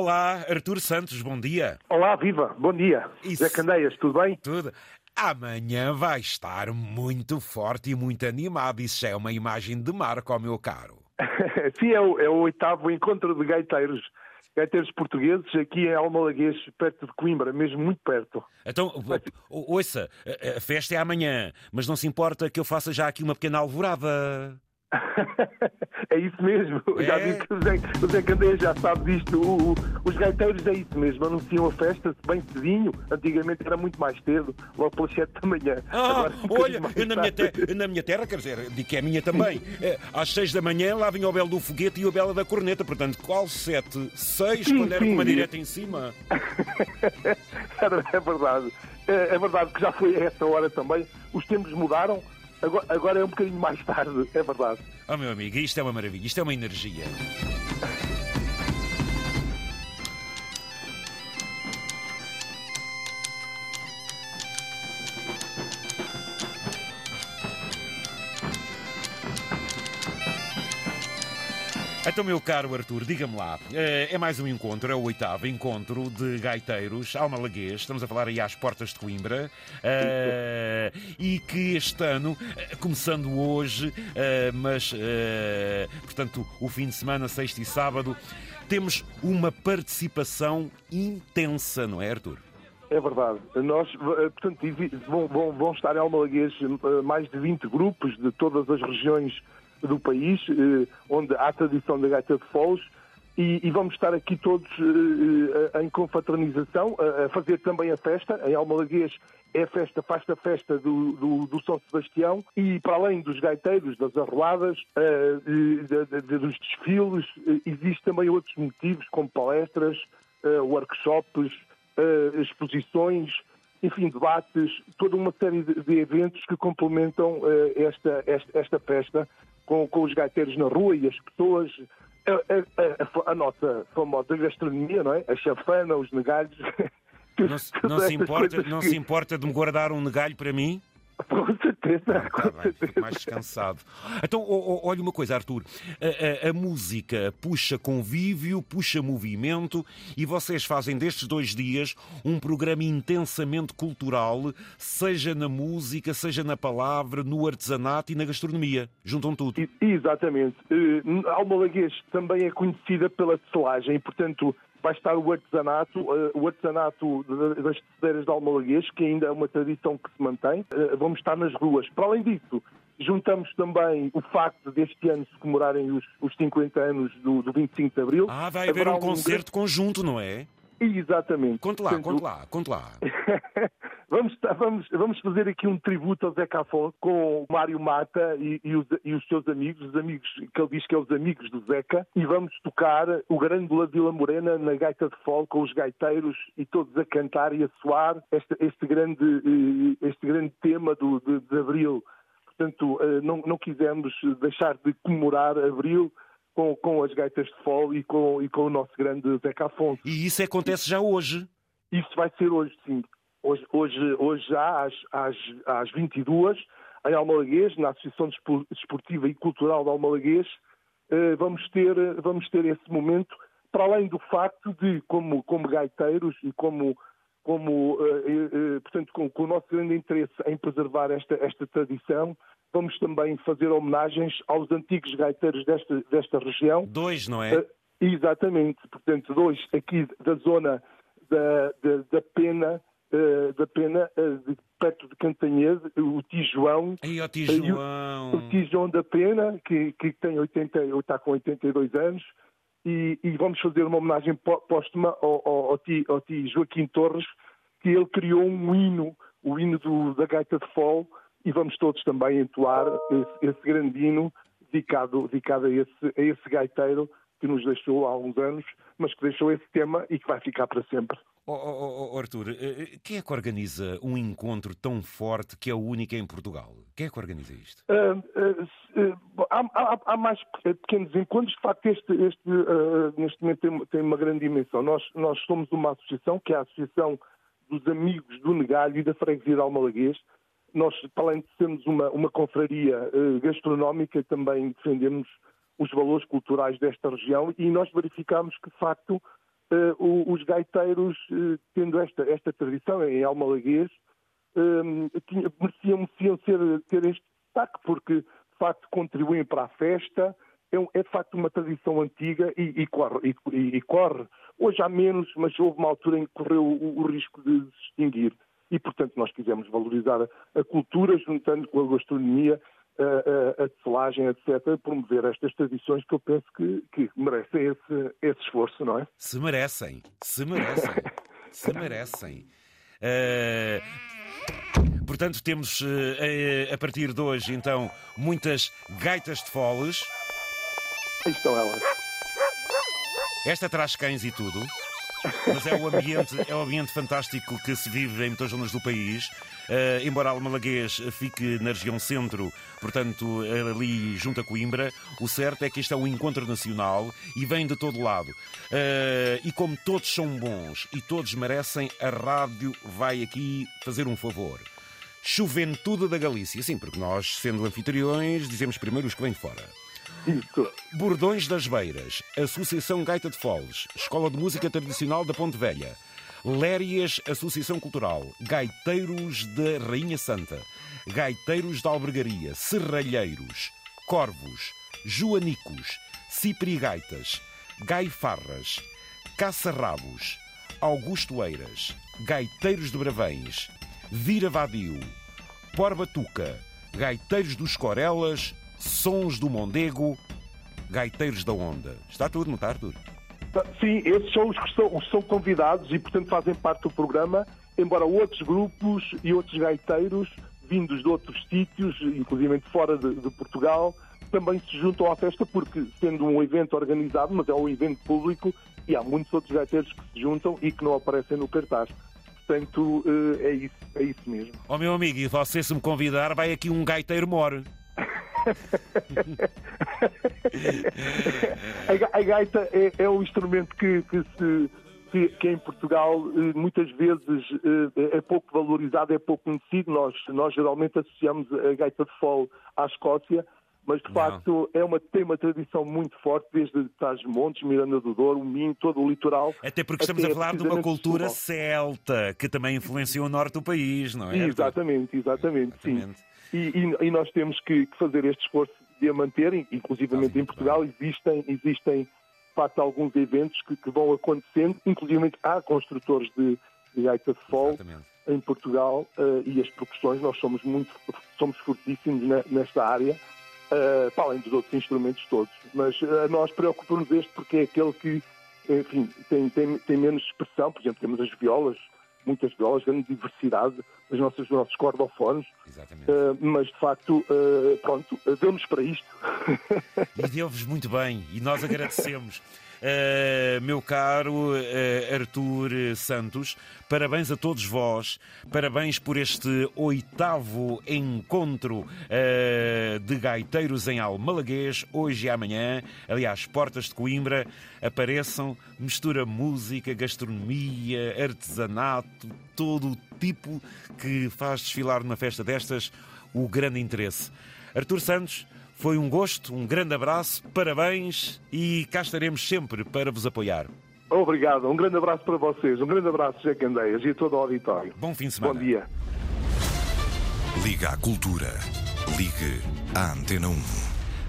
Olá, Artur Santos, bom dia. Olá, viva, bom dia. Isso. Zé Candeias, tudo bem? Tudo. Amanhã vai estar muito forte e muito animado. Isso já é uma imagem de marca, meu caro. Sim, é o, é o oitavo encontro de gaiteiros, gaiteiros portugueses aqui em Almalaguês, perto de Coimbra, mesmo muito perto. Então, ouça, a festa é amanhã, mas não se importa que eu faça já aqui uma pequena alvorada. é isso mesmo, É? já vi que o Zé, o Zé Candeias já sabe disto. O- o- os gaiteiros é isso mesmo, anunciam a festa bem cedinho. Antigamente era muito mais cedo, logo pelas 7 da manhã. Ah, Agora, um olha, na, minha te- na minha terra, quer dizer, digo que é a minha também. É, às seis da manhã lá vinha o belo do foguete e o belo da corneta. Portanto, qual sete? Seis, Sim, quando era com sim. uma direta em cima. É verdade. É, é verdade que já foi a essa hora também. Os tempos mudaram, agora, agora é um bocadinho mais tarde, é verdade. Oh, meu amigo, isto é uma maravilha, isto é uma energia. Então, meu caro Arthur, diga-me lá, eh, é mais um encontro, é o oitavo encontro de gaiteiros almalaguês, estamos a falar aí às portas de Coimbra, eh, e que este ano, eh, começando hoje, mas, portanto, o fim de semana, sexta e sábado, temos uma participação intensa, não é, Arthur? É verdade. Nós, portanto, vão, estar em Almalaguês mais de 20 grupos de todas as regiões do país, eh, onde há tradição da gaita de foles, e, e vamos estar aqui todos eh, eh, em confraternização, a, a fazer também a festa. Em Almalaguês é a festa, faz a festa do, do, do São Sebastião, e para além dos gaiteiros, das arruadas, dos desfiles, existe também outros motivos, como palestras, workshops, exposições, enfim, debates, toda uma série de, eventos que complementam esta, esta, esta festa com, com os gaiteiros na rua e as pessoas, a, a- a- a nossa famosa gastronomia, não é? A chafana, os negalhos. Não, se- não se, importa, não que- se importa de me guardar um negalho para mim? Com certeza, Ah, com tá bem, fico certeza. mais descansado. Então, olha uma coisa, Arthur. A, a- a música puxa convívio, puxa movimento e vocês fazem destes dois dias um programa intensamente cultural, seja na música, seja na palavra, no artesanato e na gastronomia. Juntam tudo. E- Exatamente. Eh, Almalaguês também é conhecida pela selagem e, portanto, vai estar o artesanato, eh, o artesanato das tecedeiras de Almalaguês, que ainda é uma tradição que se mantém. Eh, Vamos estar nas ruas. Para além disso, juntamos também o facto deste ano se comemorarem os, os 50 anos do, do 25 de Abril. Ah, vai haver Haverá um concerto conjunto, não é? Exatamente. Conte lá, Portanto, conte lá, conte lá. vamos, vamos, vamos fazer aqui um tributo ao Zeca Afonso com o Mário Mata e, e os, e os seus amigos, os amigos que ele diz que é os amigos do Zeca, e vamos tocar o Grândola Vila Morena na gaita de fole com os gaiteiros e todos a cantar e a soar este, este grande, eh, este grande tema do, de, de Abril. Portanto, eh, não, não quisemos deixar de comemorar Abril com, com as gaitas de fole e com, e com o nosso grande Zeca Afonso. E isso acontece já hoje. Isso vai ser hoje, sim. Hoje, hoje, hoje já, às, às, às 22 em Almalaguês, na Associação Despo- Desportiva e Cultural de Almalaguês, eh, vamos ter, vamos ter esse momento, para além do facto de, como, como gaiteiros e como, como eh, eh, portanto, com, com o nosso grande interesse em preservar esta, esta tradição, vamos também fazer homenagens aos antigos gaiteiros desta, desta região, Dois, não é? Exatamente, portanto, dois aqui da zona da, da, da Pena, uh, da Pena uh, de, perto de Cantanhede, o Tijoão, ó e o- Tijoão. o Tijoão da Pena, que, que tem 80, ou está com 82 anos, e, e vamos fazer uma homenagem pó- póstuma ao, ao, ao, ti, ao ti Joaquim Torres, que ele criou um hino, o hino do, da Gaita de Fol, e vamos todos também entoar esse, esse grande hino dedicado, dedicado a, esse, a esse gaiteiro que nos deixou há uns anos, mas que deixou esse tema e que vai ficar para sempre. Oh, oh, oh, Arthur, eh, quem é que organiza um encontro tão forte que é o único em Portugal? Quem é que organiza isto? Ah, se- ah, há, há- há mais pe- pequenos encontros, de facto, este, este, ah, neste momento tem, tem uma grande dimensão. Nós, nós somos uma associação, que é a Associação dos Amigos do Negalho e da Freguesia de Almalaguês. Nós, para além de sermos uma, uma confraria ah, gastronómica, também defendemos os valores culturais desta região e nós verificamos que, de facto, uh, os gaiteiros, uh, tendo esta, esta tradição em Almalaguês, tinha, mereciam, mereciam ser, ter este destaque, porque de facto contribuem para a festa, é, é de facto uma tradição antiga e, e, corre, e, e, corre. Hoje há menos, mas houve uma altura em que correu o, o risco de se extinguir. E, portanto, nós quisemos valorizar a cultura, juntando com a gastronomia, a, a, a tecelagem, etc., promover estas tradições que eu penso que, que merecem esse, esse esforço, não é? Se merecem, se merecem, se merecem. Uh, portanto, temos uh, a partir de hoje, então, muitas gaitas de foles. Aí estão elas. Esta traz cães e tudo. Mas é o ambiente, é o ambiente fantástico que se vive em muitas zonas do país. Uh, embora Almalaguês fique na região centro, portanto, ali junto a Coimbra, o certo é que isto é um encontro nacional e vem de todo lado. Uh, e como todos são bons e todos merecem, a rádio vai aqui fazer um favor. Juventude da Galícia. Sim, porque nós, sendo anfitriões, dizemos primeiro os que vêm de fora. Isso. Bordões das Beiras, Associação Gaita de Foles, Escola de Música Tradicional da Ponte Velha, Lérias Associação Cultural, Gaiteiros da Rainha Santa, Gaiteiros da Albergaria, Serralheiros, Corvos, Joanicos, Ciprigaitas, Gaifarras, Caçarrabos, Augusto Eiras, Gaiteiros de Bravães, Vira Vadio, Porbatuca, Gaiteiros dos Corelas, Sons do Mondego, Gaiteiros da Onda. Está tudo, não está, Arthur? Sim, esses são os que são, são convidados e, portanto, fazem parte do programa, embora outros grupos e outros gaiteiros, vindos de outros sítios, inclusive fora de, de Portugal, também se juntam à festa, porque, sendo um evento organizado, mas é um evento público, e há muitos outros gaiteiros que se juntam e que não aparecem no cartaz. Portanto, eh, é isso, é isso mesmo. Ó oh, meu amigo, e você se me convidar, vai aqui um gaiteiro more. A, gaita é, é um instrumento que, que se que, em Portugal eh, muitas vezes eh, é pouco valorizado, é pouco conhecido. Nós, nós geralmente associamos a gaita de fole à Escócia, mas de Não. facto é uma, tem uma tradição muito forte, desde Trás-Montes, Miranda do Douro, o Minho, todo o litoral. Até porque estamos até a falar de uma cultura celta que também influenciou o norte do país, não é? Exatamente, exatamente, exatamente. sim. E, e, e nós temos que, que, fazer este esforço de a manter, inclusivamente em Portugal. Existem, existem de facto alguns eventos que, que vão acontecendo, inclusive há construtores de, de gaita de fall em Portugal uh, e as percussões, nós somos muito somos fortíssimos nesta área, uh, para além dos outros instrumentos todos. Mas uh, nós preocupamos este porque é aquele que, enfim, tem, tem, tem menos expressão, por exemplo, temos as violas, muitas violas, grande diversidade dos nossos, dos nossos cordofones. Exatamente. Uh, mas, de facto, uh, pronto, deu-nos para isto. E deu-vos muito bem, e nós agradecemos. Uh, meu caro uh, Artur Santos, parabéns a todos vós, parabéns por este oitavo encontro uh, de gaiteiros em Almalaguês, hoje e amanhã, ali às portas de Coimbra. Apareçam, mistura música, gastronomia, artesanato, todo o tipo que faz desfilar numa festa destas o grande interesse. Artur Santos, foi um gosto, um grande abraço, parabéns e cá estaremos sempre para vos apoiar. Obrigado, um grande abraço para vocês, um grande abraço, José Candeias e a todo o auditório. Bom fim de semana. Bom dia. Liga à Cultura. Ligue à Antena 1.